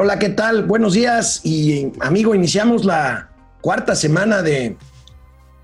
Hola, ¿qué tal? Buenos días y amigo, iniciamos la cuarta semana de,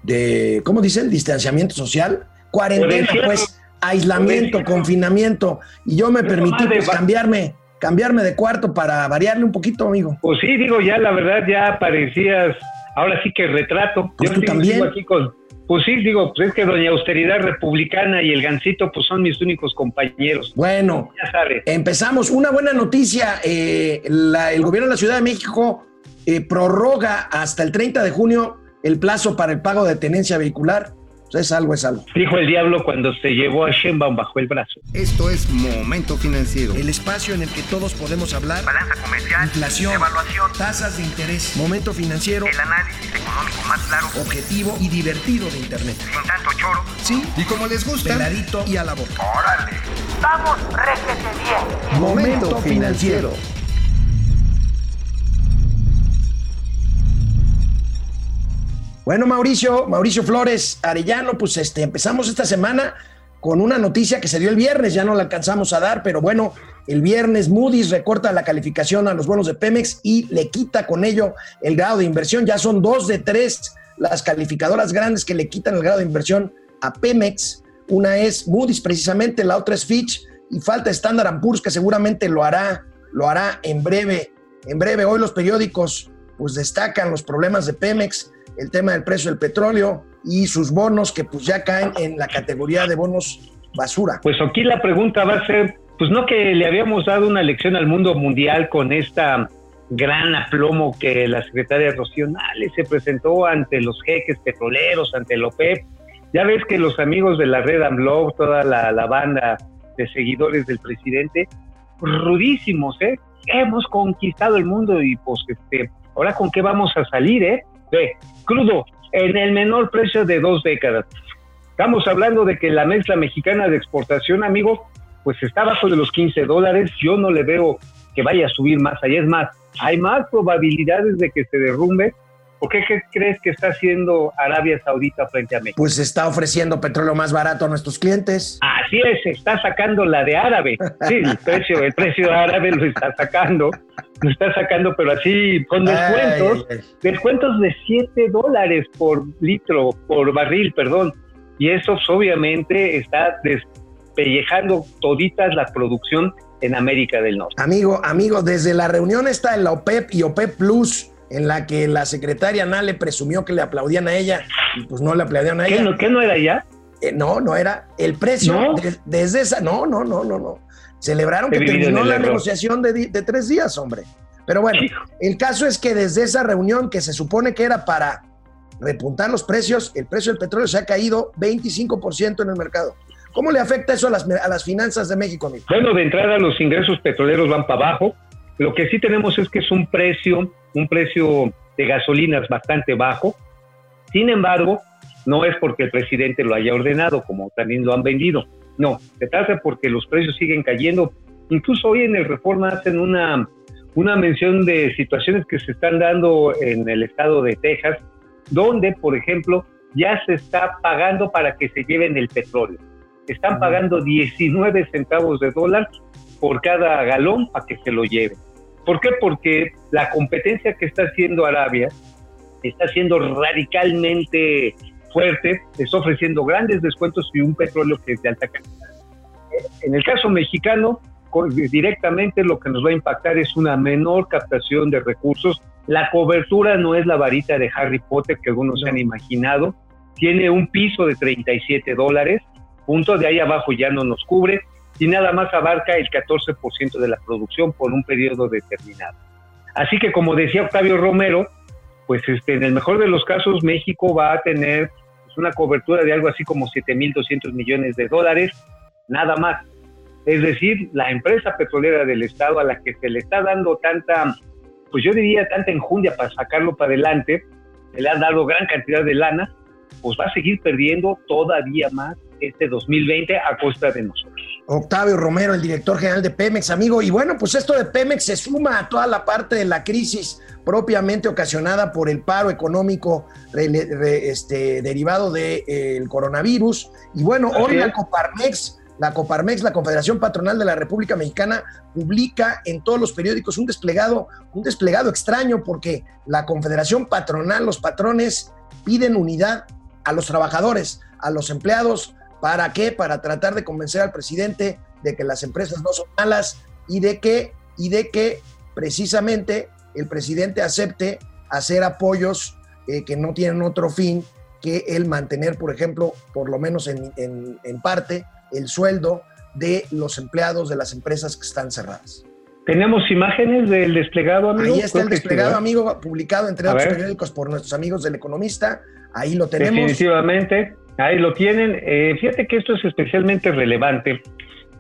de ¿cómo dicen? Distanciamiento social, cuarentena, pues, aislamiento, confinamiento. Y yo me permití pues, cambiarme, cambiarme de cuarto para variarle un poquito, amigo. Pues sí, digo, ya la verdad ya parecías, ahora sí que retrato. Pues tú también. Aquí con, pues sí, digo, pues es que Doña Austeridad Republicana y el Gancito, pues son mis únicos compañeros. Bueno, ya sabes. empezamos. Una buena noticia: eh, el gobierno de la Ciudad de México eh, prorroga hasta el 30 de junio el plazo para el pago de tenencia vehicular es algo, es algo. Dijo el diablo cuando se llevó a Sheinbaum bajo el brazo. Esto es Momento Financiero. El espacio en el que todos podemos hablar. Balanza comercial. Inflación. Evaluación. Tasas de interés. Momento Financiero. El análisis económico más claro. Objetivo y divertido de Internet. Sin tanto choro. Sí. Y como les gusta. Peladito y a la boca. ¡Órale! ¡Vamos, réjete bien! Momento Financiero. Bueno, Mauricio, Mauricio Flores Arellano, pues este, empezamos esta semana con una noticia que se dio el viernes, ya no la alcanzamos a dar, pero bueno, el viernes Moody's recorta la calificación a los bonos de Pemex y le quita con ello el grado de inversión. Ya son dos de tres las calificadoras grandes que le quitan el grado de inversión a Pemex. Una es Moody's precisamente, la otra es Fitch y falta Standard Poor's que seguramente lo hará, lo hará en breve. En breve, hoy los periódicos pues destacan los problemas de Pemex el tema del precio del petróleo y sus bonos que pues ya caen en la categoría de bonos basura. Pues aquí la pregunta va a ser, pues no que le habíamos dado una lección al mundo mundial con esta gran aplomo que la secretaria Rocío se presentó ante los jeques petroleros, ante el OPEP. Ya ves que los amigos de la red AMLO, toda la, la banda de seguidores del presidente, rudísimos, ¿eh? Hemos conquistado el mundo y pues este, ahora con qué vamos a salir, ¿eh? Ve, crudo, en el menor precio de dos décadas. Estamos hablando de que la mezcla mexicana de exportación, amigo, pues está bajo de los 15 dólares. Yo no le veo que vaya a subir más allá. Es más, hay más probabilidades de que se derrumbe. ¿Por qué, crees que está haciendo Arabia Saudita frente a México? Pues está ofreciendo petróleo más barato a nuestros clientes. Así es, está sacando la de árabe. Sí, el precio, el precio árabe lo está sacando lo está sacando, pero así con descuentos, descuentos de 7 dólares por litro, por barril, perdón. Y eso obviamente está despellejando toditas la producción en América del Norte. Amigo, amigo, desde la reunión está en la OPEP y OPEP Plus, en la que la secretaria Nale presumió que le aplaudían a ella, y pues no le aplaudían a ella. No, ¿Qué no era ya? Eh, no, no era. El precio desde esa, no, no, no, no, no. Celebraron que terminó la negociación de, tres días, hombre. Pero bueno, el caso es que desde esa reunión que se supone que era para repuntar los precios, el precio del petróleo se ha caído 25% en el mercado. ¿Cómo le afecta eso a las, a las finanzas de México, amigo? Bueno, de entrada los ingresos petroleros van para abajo. Lo que sí tenemos es que es un precio, un precio de gasolinas bastante bajo. Sin embargo, no es porque el presidente lo haya ordenado, como también lo han vendido. No, se trata porque los precios siguen cayendo. Incluso hoy en el Reforma hacen una, una mención de situaciones que se están dando en el estado de Texas, donde, por ejemplo, ya se está pagando para que se lleven el petróleo. Están pagando 19 centavos de dólar por cada galón para que se lo lleven. ¿Por qué? Porque la competencia que está haciendo Arabia está siendo radicalmente fuerte, está ofreciendo grandes descuentos y un petróleo que es de alta calidad. En el caso mexicano, directamente lo que nos va a impactar es una menor captación de recursos. La cobertura no es la varita de Harry Potter que algunos se han imaginado. Tiene un piso de 37 dólares, punto de ahí abajo ya no nos cubre y nada más abarca el 14% de la producción por un periodo determinado. Así que como decía Octavio Romero, pues este, en el mejor de los casos México va a tener una cobertura de algo así como 7.200 millones de dólares, nada más. Es decir, la empresa petrolera del Estado a la que se le está dando tanta, pues yo diría tanta enjundia para sacarlo para adelante, se le ha dado gran cantidad de lana, pues va a seguir perdiendo todavía más este 2020 a costa de nosotros. Octavio Romero, el director general de Pemex, amigo. Y bueno, pues esto de Pemex se suma a toda la parte de la crisis propiamente ocasionada por el paro económico este, derivado del coronavirus. Y bueno, hoy la Coparmex la Coparmex, la Confederación Patronal de la República Mexicana, publica en todos los periódicos un desplegado, un desplegado extraño porque la Confederación Patronal, los patrones piden unidad a los trabajadores, a los empleados, ¿para qué? Para tratar de convencer al presidente de que las empresas no son malas y de que y de que precisamente el presidente acepte hacer apoyos eh, que no tienen otro fin que el mantener, por ejemplo, por lo menos en, en parte, el sueldo de los empleados de las empresas que están cerradas. ¿Tenemos imágenes del desplegado, amigo? Ahí está el desplegado, amigo, publicado entre otros periódicos por nuestros amigos del Economista. Ahí lo tenemos. Definitivamente, ahí lo tienen. Eh, fíjate que esto es especialmente relevante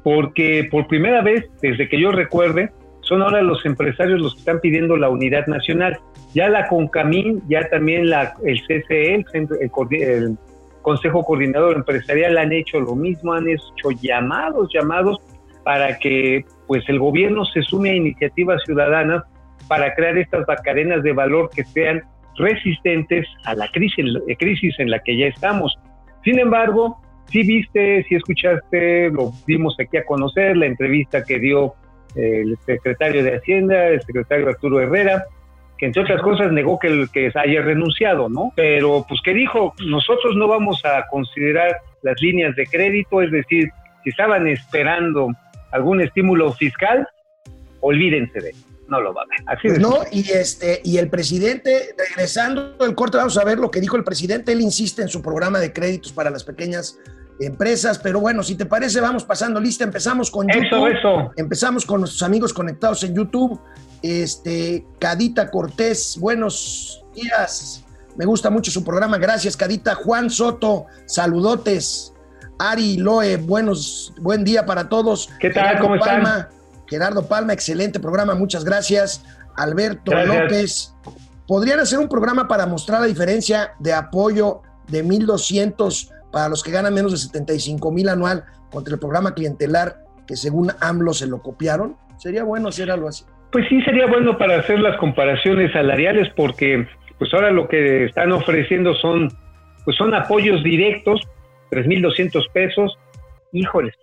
porque por primera vez, desde que yo recuerde, son ahora los empresarios los que están pidiendo la unidad nacional. Ya la CONCAMIN, ya también la, el CCE, el, el Consejo Coordinador Empresarial han hecho lo mismo, han hecho llamados, llamados para que pues el gobierno se sume a iniciativas ciudadanas para crear estas cadenas de valor que sean resistentes a la crisis, crisis en la que ya estamos. Sin embargo, si viste, si escuchaste, lo dimos aquí a conocer, la entrevista que dio el secretario de Hacienda, el secretario Arturo Herrera, que entre otras cosas negó que, el, que haya renunciado, ¿no? Pero pues que dijo, nosotros no vamos a considerar las líneas de crédito, es decir, si estaban esperando algún estímulo fiscal, olvídense de él. No lo va a ver. Así pues no, y este, y el presidente, regresando del corte, vamos a ver lo que dijo el presidente. Él insiste en su programa de créditos para las pequeñas empresas, pero bueno, si te parece, vamos pasando lista. Empezamos con YouTube. Eso, eso. Empezamos con nuestros amigos conectados en YouTube. Este, Cadita Cortés, buenos días. Me gusta mucho su programa. Gracias, Cadita. Juan Soto, saludotes. Ari Loe, buenos, buen día para todos. ¿Qué tal? ¿Cómo están? Gerardo Palma, excelente programa, muchas gracias. Alberto López, ¿podrían hacer un programa para mostrar la diferencia de apoyo de 1.200 para los que ganan menos de 75 mil anual contra el programa clientelar que según AMLO se lo copiaron? Sería bueno hacer algo así. Pues sí, sería bueno para hacer las comparaciones salariales porque pues ahora lo que están ofreciendo son pues son apoyos directos, 3.200 pesos. Híjoles,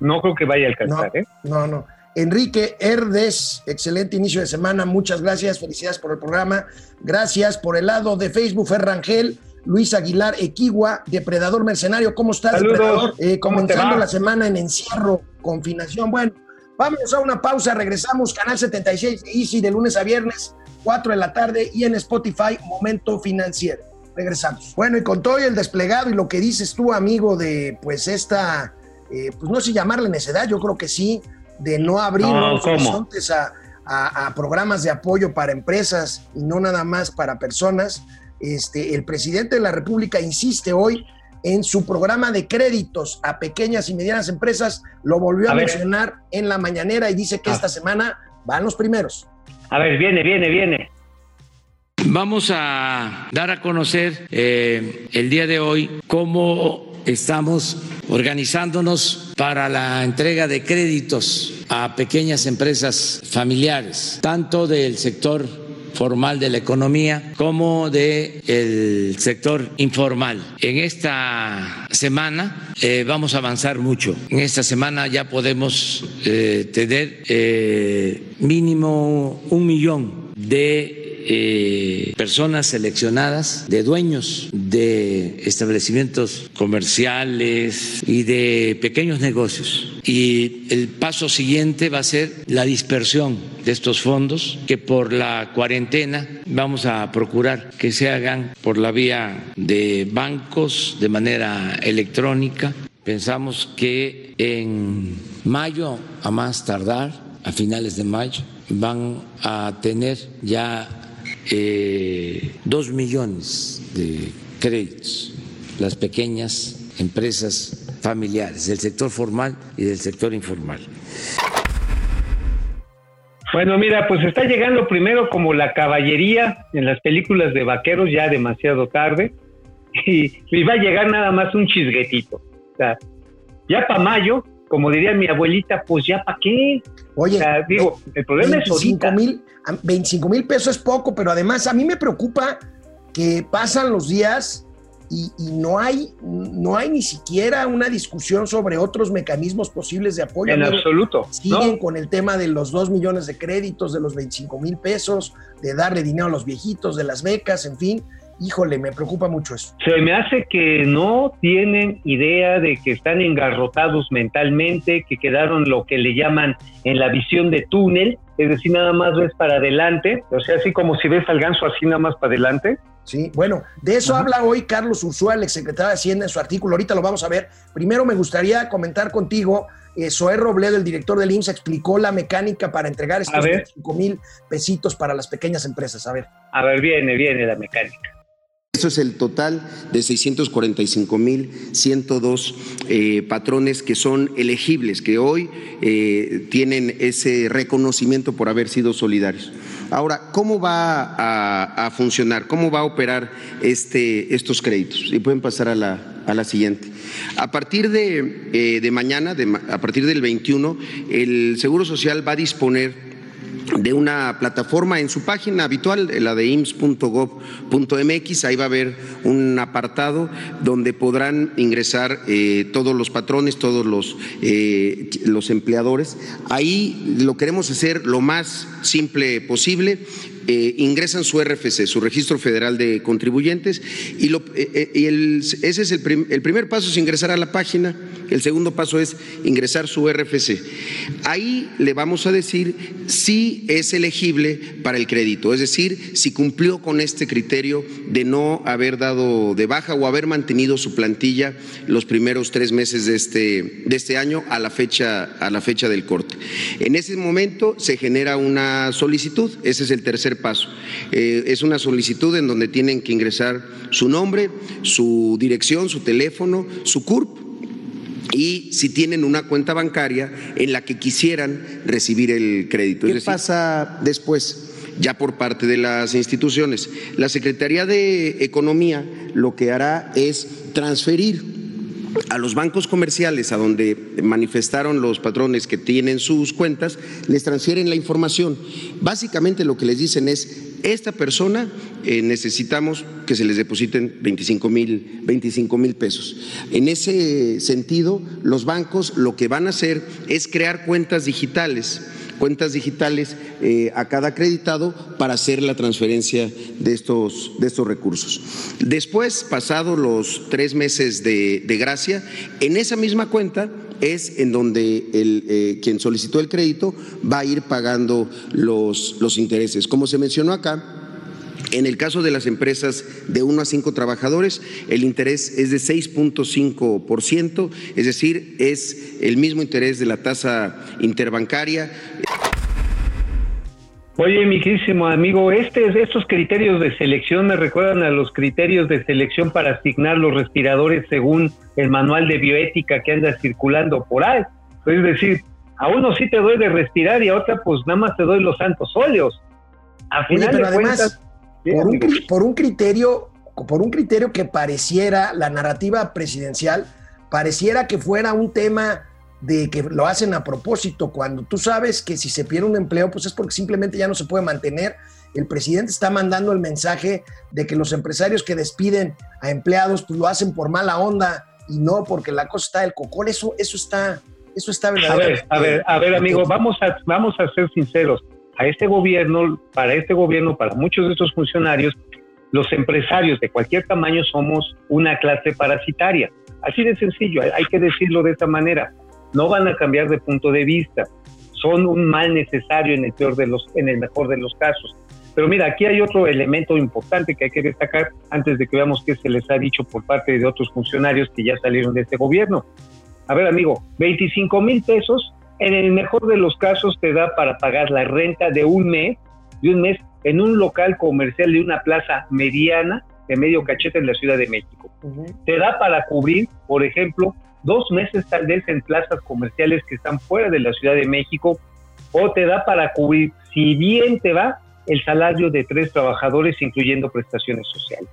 no creo que vaya a alcanzar. No, ¿eh? no, no. Enrique Herdes, excelente inicio de semana, muchas gracias, felicidades por el programa. Gracias por el lado de Facebook, Ferrangel. Luis Aguilar Equigua, Depredador Mercenario, ¿cómo estás, Saludos. Depredador? Eh, ¿Cómo comenzando la semana en encierro, confinación. Bueno, Vamos a una pausa, regresamos, Canal 76 de Easy de lunes a viernes, 4 de la tarde y en Spotify, Momento Financiero. Regresamos. Bueno, y con todo el desplegado y lo que dices tú, amigo, de pues esta, eh, pues no sé llamarle necedad, yo creo que sí, de no abrir No, ¿cómo? horizontes a, a- a programas de apoyo para empresas y no nada más para personas. Este, el presidente de la República insiste hoy en su programa de créditos a pequeñas y medianas empresas, lo volvió a, mencionar en la mañanera y dice que Ah. esta semana van los primeros. A ver, viene, viene, viene. Vamos a dar a conocer eh, el día de hoy cómo estamos organizándonos para la entrega de créditos a pequeñas empresas familiares, tanto del sector formal de la economía como del sector informal. En esta semana eh, vamos a avanzar mucho. En esta semana ya podemos eh, tener eh, mínimo un millón de eh, personas seleccionadas, de dueños de establecimientos comerciales y de pequeños negocios. Y el paso siguiente va a ser la dispersión de estos fondos que por la cuarentena vamos a procurar que se hagan por la vía de bancos de manera electrónica. Pensamos que en mayo, a más tardar, a finales de mayo, van a tener ya eh, dos millones de créditos las pequeñas empresas familiares del sector formal y del sector informal. Bueno, mira, pues está llegando primero como la caballería en las películas de vaqueros ya demasiado tarde y, y va a llegar nada más un chisguetito. Ya para mayo, como diría mi abuelita, pues ya para qué. Oye, O sea, digo, el problema es 25 ahorita. mil, 25 mil pesos es poco, pero además a mí me preocupa que pasan los días y, y no, hay, no hay ni siquiera una discusión sobre otros mecanismos posibles de apoyo. En absoluto. Siguen ¿no? con el tema de los 2 millones de créditos, de los 25 mil pesos, de darle dinero a los viejitos, de las becas, en fin. Híjole, me preocupa mucho eso. Se me hace que no tienen idea de que están engarrotados mentalmente, que quedaron lo que le llaman en la visión de túnel, es decir, nada más ves para adelante, o sea, así como si ves al ganso así nada más para adelante. Sí, bueno, de eso habla hoy Carlos Ursúa, el exsecretario de Hacienda, en su artículo. Ahorita lo vamos a ver. Primero me gustaría comentar contigo. Eh, Zoé Robledo, el director del IMSS, explicó la mecánica para entregar estos ver. 25 mil pesitos para las pequeñas empresas. A ver. A ver, viene, viene la mecánica. Eso es el total de 645.102 eh, patrones que son elegibles, que hoy eh, tienen ese reconocimiento por haber sido solidarios. Ahora, ¿cómo va a, funcionar? ¿Cómo va a operar este, estos créditos? Y pueden pasar a la, a la siguiente. A partir de, eh, de mañana, de a partir del 21, el Seguro Social va a disponer de una plataforma en su página habitual, la de ims.gov.mx. Ahí va a haber un apartado donde podrán ingresar eh, todos los patrones, todos los, eh, los empleadores. Ahí lo queremos hacer lo más simple posible. Eh, ingresan su RFC, su Registro Federal de Contribuyentes, y, eh, eh, ese es el, prim- el primer paso, es ingresar a la página, el segundo paso es ingresar su RFC. Ahí le vamos a decir si es elegible para el crédito, es decir, si cumplió con este criterio de no haber dado de baja o haber mantenido su plantilla los primeros tres meses de este, este año a la fecha del corte. En ese momento se genera una solicitud, ese es el tercer paso. Eh, es una solicitud en donde tienen que ingresar su nombre, su dirección, su teléfono, su CURP y si tienen una cuenta bancaria en la que quisieran recibir el crédito. ¿Qué pasa después? Ya por parte de las instituciones. La Secretaría de Economía lo que hará es transferir a los bancos comerciales a donde manifestaron los patrones que tienen sus cuentas, les transfieren la información. Básicamente lo que les dicen es, esta persona eh, necesitamos que se les depositen 25 mil 25 mil pesos. En ese sentido, los bancos lo que van a hacer es crear cuentas digitales cuentas digitales eh, a cada acreditado para hacer la transferencia de estos, de estos recursos. Después, pasados los tres meses de, de gracia, en esa misma cuenta es en donde el, eh, quien solicitó el crédito va a ir pagando los, los intereses. Como se mencionó acá, en el caso de las empresas de 1 a 5 trabajadores, el interés es de 6.5%, es decir, es el mismo interés de la tasa interbancaria. Oye, mi querísimo amigo, este, estos criterios de selección me recuerdan a los criterios de selección para asignar los respiradores según el manual de bioética que anda circulando por ahí. Es decir, a uno sí te doy de respirar y a otra pues nada más te doy los santos óleos. A final de además, cuentas, por, un, por un criterio, por un criterio que pareciera la narrativa presidencial, pareciera que fuera un tema de que lo hacen a propósito, cuando tú sabes que si se pierde un empleo, pues es porque simplemente ya no se puede mantener. El presidente está mandando el mensaje de que los empresarios que despiden a empleados, pues lo hacen por mala onda y no porque la cosa está del cocol. Eso, eso está, eso está A ver, a ver, a ver, amigo, vamos a, vamos a ser sinceros. A este gobierno, para este gobierno, para muchos de estos funcionarios, los empresarios de cualquier tamaño somos una clase parasitaria. Así de sencillo, hay- que decirlo de esta manera. No van a cambiar de punto de vista. Son un mal necesario en el peor de los, en el mejor de los casos. Pero mira, aquí hay otro elemento importante que hay que destacar antes de que veamos qué se les ha dicho por parte de otros funcionarios que ya salieron de este gobierno. A ver, amigo, 25 mil pesos, en el mejor de los casos te da para pagar la renta de un mes, de un mes en un local comercial de una plaza mediana de medio cachete en la Ciudad de México. Te da para cubrir, por ejemplo, dos meses tal vez en plazas comerciales que están fuera de la Ciudad de México, o te da para cubrir, si bien te va, el salario de tres trabajadores, incluyendo prestaciones sociales.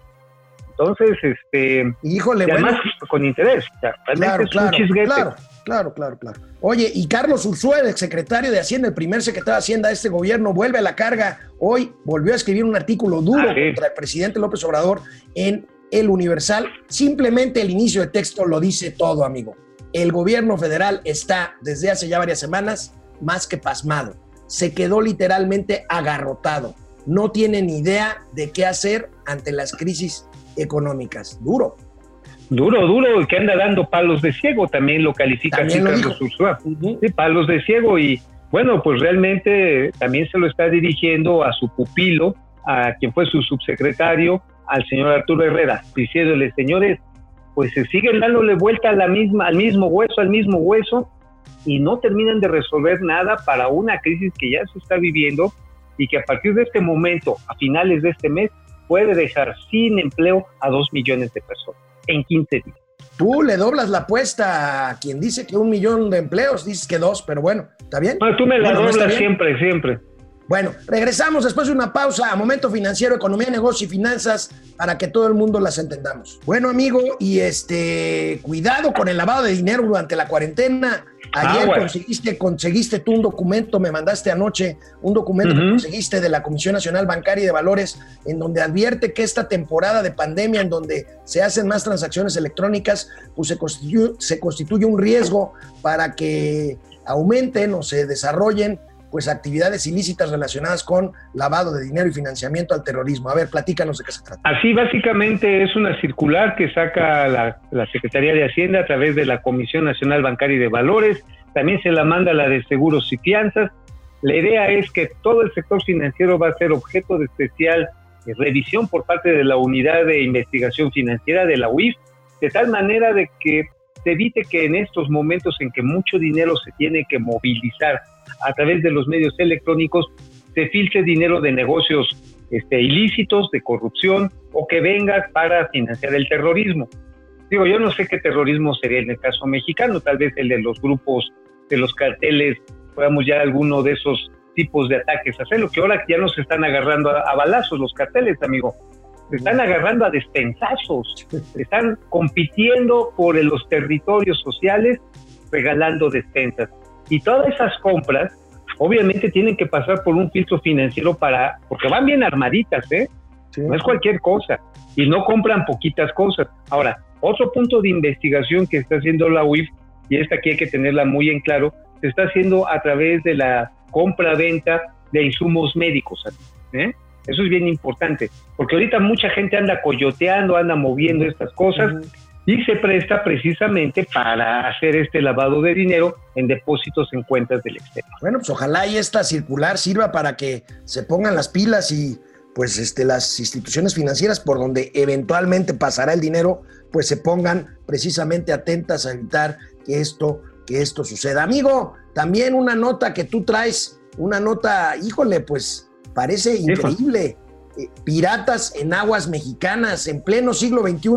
Entonces, este, Híjole, y bueno. además con interés. Realmente Claro, es un claro, chisguete. claro, claro, claro, claro. Oye, y Carlos Ursúa, el secretario de Hacienda, el primer secretario de Hacienda de este gobierno, vuelve a la carga. Hoy volvió a escribir un artículo duro contra el presidente López Obrador en El Universal. Simplemente el inicio de texto lo dice todo, amigo. El gobierno federal está desde hace ya varias semanas más que pasmado. Se quedó literalmente agarrotado. No tiene ni idea de qué hacer ante las crisis económicas. Duro. Duro, duro, que anda dando palos de ciego, también lo califica También así lo Carlos. Sí, palos de ciego y bueno, pues realmente también se lo está dirigiendo a su pupilo, a quien fue su subsecretario, al señor Arturo Herrera, diciéndole, señores, pues se siguen dándole vuelta a la misma, al mismo hueso, al mismo hueso, y no terminan de resolver nada para una crisis que ya se está viviendo y que a partir de este momento, a finales de este mes, puede dejar sin empleo a dos millones de personas en 15 días. Tú le doblas la apuesta a quien dice que un millón de empleos, dices que dos, pero bueno, ¿está bien? Bueno, tú me la Bueno, ¿no doblas siempre, siempre. Bueno, regresamos después de una pausa a Momento Financiero, Economía, Negocio y Finanzas para que todo el mundo las entendamos. Bueno, amigo, y este, cuidado con el lavado de dinero durante la cuarentena. Ayer Aguas. conseguiste, conseguiste tú un documento, me mandaste anoche un documento que conseguiste de la Comisión Nacional Bancaria y de Valores, en donde advierte que esta temporada de pandemia, en donde se hacen más transacciones electrónicas, pues se constituye, se constituye un riesgo para que aumenten o se desarrollen pues actividades ilícitas relacionadas con lavado de dinero y financiamiento al terrorismo. A ver, platícanos de qué se trata. Así básicamente es una circular que saca la, la Secretaría de Hacienda a través de la Comisión Nacional Bancaria y de Valores, también se la manda la de Seguros y Fianzas. La idea es que todo el sector financiero va a ser objeto de especial eh, revisión por parte de la Unidad de Investigación Financiera de la UIF, de tal manera de que evite que en estos momentos en que mucho dinero se tiene que movilizar a través de los medios electrónicos, se filtre dinero de negocios este, ilícitos, de corrupción o que venga para financiar el terrorismo. Digo, yo no sé qué terrorismo sería en el caso mexicano, tal vez el de los grupos, de los carteles, podamos ya alguno de esos tipos de ataques hacer, lo que ahora ya nos están agarrando a, a balazos los carteles, amigo. Se están agarrando a despensazos, están compitiendo por los territorios sociales, regalando despensas. Y todas esas compras, obviamente, tienen que pasar por un filtro financiero para, porque van bien armaditas, ¿eh? No es cualquier cosa. Y no compran poquitas cosas. Ahora, otro punto de investigación que está haciendo la UIF, y esta aquí hay que tenerla muy en claro, se está haciendo a través de la compra-venta de insumos médicos. ¿eh? Eso es bien importante, porque ahorita mucha gente anda coyoteando, anda moviendo estas cosas y se presta precisamente para hacer este lavado de dinero en depósitos en cuentas del exterior. Bueno, pues ojalá y esta circular sirva para que se pongan las pilas y pues este, las instituciones financieras por donde eventualmente pasará el dinero, pues se pongan precisamente atentas a evitar que esto, que esto suceda. Amigo, también una nota que tú traes, una nota, híjole, pues parece increíble. Eh, Piratas en aguas mexicanas, en pleno siglo XXI,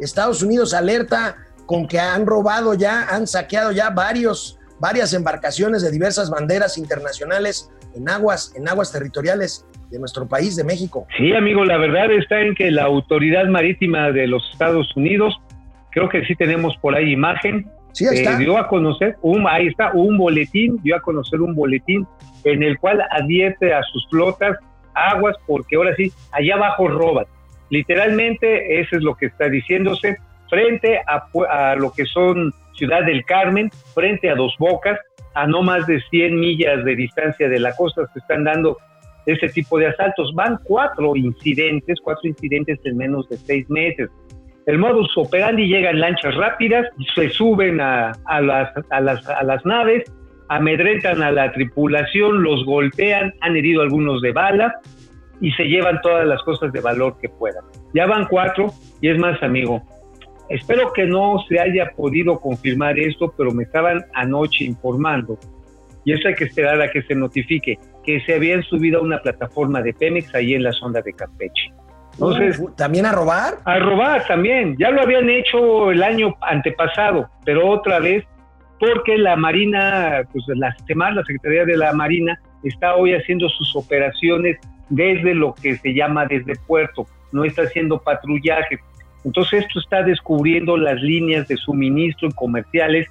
Estados Unidos alerta con que han robado ya, han saqueado ya varios, varias embarcaciones de diversas banderas internacionales en aguas, en aguas territoriales de nuestro país, de México. Sí, amigo, la verdad está en que la Autoridad Marítima de los Estados Unidos, creo que sí tenemos por ahí imagen, Sí, ahí eh, está. dio a conocer, un, ahí está, un boletín, dio a conocer un boletín en el cual advierte a sus flotas aguas porque ahora sí, allá abajo roban. Literalmente, eso es lo que está diciéndose, frente a, a lo que son Ciudad del Carmen, frente a Dos Bocas, a no más de 100 millas de distancia de la costa se están dando ese tipo de asaltos. Van cuatro incidentes, cuatro incidentes en menos de seis meses. El modus operandi llega en lanchas rápidas, se suben a, las, a, las, a las naves, amedrentan a la tripulación, los golpean, han herido algunos de bala y se llevan todas las cosas de valor que puedan. Ya van cuatro y es más, amigo. Espero que no se haya podido confirmar esto, pero me estaban anoche informando y eso hay que esperar a que se notifique que se habían subido a una plataforma de Pemex ahí en la sonda de Campeche. Entonces, ¿También a robar? a robar también. Ya lo habían hecho el año antepasado, pero otra vez porque la Marina, pues la CEMAR, la Secretaría de la Marina, está hoy haciendo sus operaciones desde lo que se llama desde puerto, no está haciendo patrullaje. Entonces esto está descubriendo las líneas de suministro comerciales,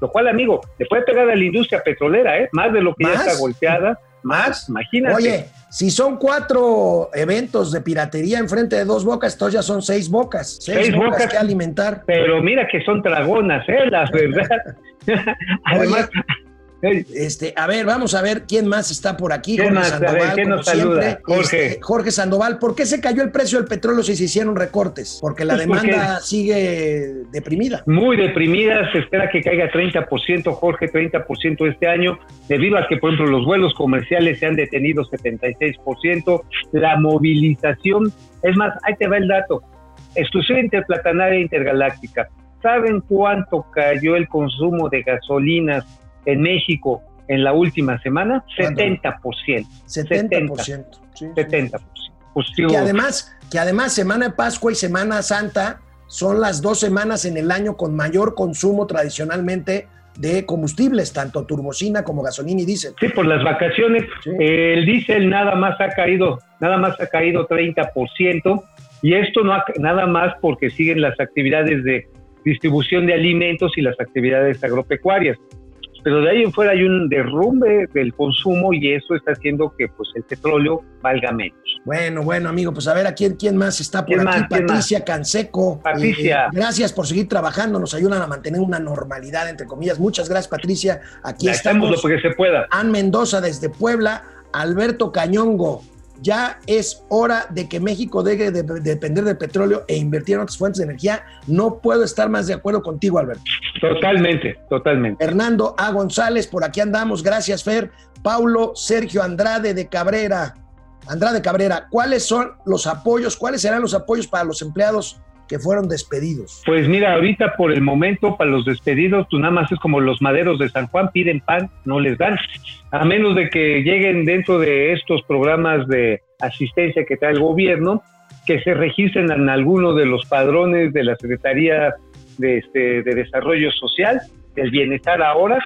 lo cual, amigo, le puede pegar a la industria petrolera, ¿eh? más de lo que ya está golpeada. Más, imagínate. Oye, si son cuatro eventos de piratería enfrente de dos bocas, entonces ya son seis bocas. Seis, Seis bocas, bocas. que alimentar. Pero mira que son dragonas, ¿eh? La verdad. Además, Este, a ver, vamos a ver quién más está por aquí. ¿Quién más? A ver, ¿quién como nos saluda? siempre. Jorge. Este, Jorge Sandoval, ¿por qué se cayó el precio del petróleo si se hicieron recortes? Porque la Pues porque- demanda sigue deprimida. muy deprimida, se espera que caiga 30%, Jorge, 30% este año, debido a que, por ejemplo, los vuelos comerciales se han detenido 76%, la movilización, es más, ahí te va el dato, exclusiva interplatanaria intergaláctica, ¿saben cuánto cayó el consumo de gasolinas en México en la última semana? ¿Cuánto? 70%. 70%. Sí, sí. 70%. Pues, Que además, que además Semana de Pascua y Semana Santa son las dos semanas en el año con mayor consumo tradicionalmente de combustibles, tanto turbocina como gasolina y diésel. Sí, por las vacaciones. Sí. el diésel nada más ha caído, nada más ha caído 30%, y esto no ha- nada más porque siguen las actividades de distribución de alimentos y las actividades agropecuarias. Pero de ahí en fuera hay un derrumbe del consumo y eso está haciendo que pues el petróleo valga menos. Bueno, bueno, amigo, pues a ver a quién, quién más está por ¿Quién aquí. Patricia Canseco. Patricia. Eh, gracias por seguir trabajando, nos ayudan a mantener una normalidad, entre comillas. Muchas gracias, Patricia. Aquí Hacemos estamos. lo que se pueda. Ann Mendoza desde Puebla, Alberto Cañongo. Ya es hora de que México deje de, de depender del petróleo e invertir en otras fuentes de energía. No puedo estar más de acuerdo contigo, Alberto. Totalmente, totalmente. Fernando A. González, por aquí andamos. Gracias, Fer. Paulo Sergio Andrade de Cabrera. Andrade Cabrera, ¿cuáles son los apoyos? ¿Cuáles serán los apoyos para los empleados que fueron despedidos? Pues mira, ahorita por el momento, para los despedidos, tú nada más es como los maderos de San Juan, piden pan, no les dan. A menos de que lleguen dentro de estos programas de asistencia que trae el gobierno, que se registren en alguno de los padrones de la Secretaría de, este, de Desarrollo Social, del Bienestar ahora,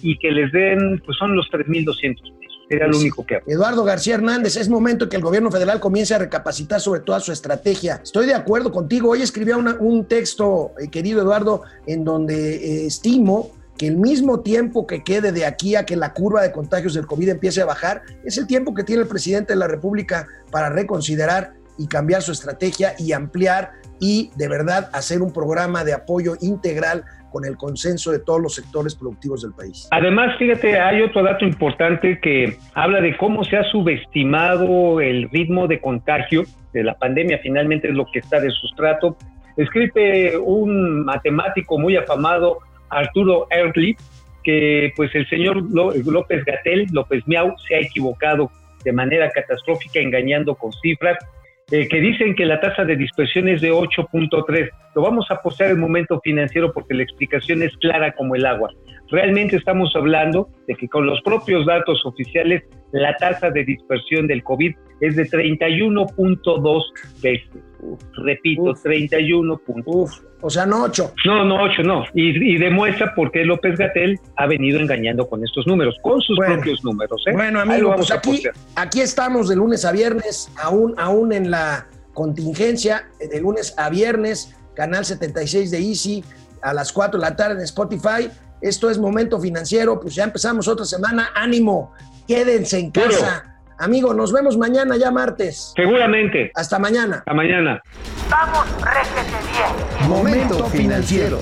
y que les den, pues son los 3.200 pesos. Sería lo único que hago. Eduardo García Hernández, es momento que el gobierno federal comience a recapacitar sobre toda su estrategia. Estoy de acuerdo contigo. Hoy escribía una- un texto, eh, querido Eduardo, en donde eh, estimo que el mismo tiempo que quede de aquí a que la curva de contagios del COVID empiece a bajar, es el tiempo que tiene el presidente de la República para reconsiderar y cambiar su estrategia y ampliar y de verdad hacer un programa de apoyo integral con el consenso de todos los sectores productivos del país. Además, fíjate, hay otro dato importante que habla de cómo se ha subestimado el ritmo de contagio de la pandemia, finalmente es lo que está de sustrato. Escribe un matemático muy afamado, Arturo Early, que pues el señor López Gatel, López Miau, se ha equivocado de manera catastrófica engañando con cifras eh, que dicen que la tasa de dispersión es de 8.3. Lo vamos a postar en momento financiero porque la explicación es clara como el agua. Realmente estamos hablando de que con los propios datos oficiales la tasa de dispersión del COVID es de 31.2 veces. Repito, Uf. 31. Uf, o sea, no ocho. No, no, 8 no. Y, y demuestra por qué López Gatel ha venido engañando con estos números, con sus Bueno. propios números. ¿eh? Bueno, amigo, pues aquí, aquí estamos de lunes a viernes, aún, aún en la contingencia, eh, de lunes a viernes, canal 76 de Easy, a las 4 de la tarde en Spotify. Esto es Momento Financiero, pues ya empezamos otra semana. Ánimo, quédense en casa. Amigo, nos vemos mañana ya martes. Seguramente. Hasta mañana. Hasta mañana. Vamos, réjete bien. Momento financiero.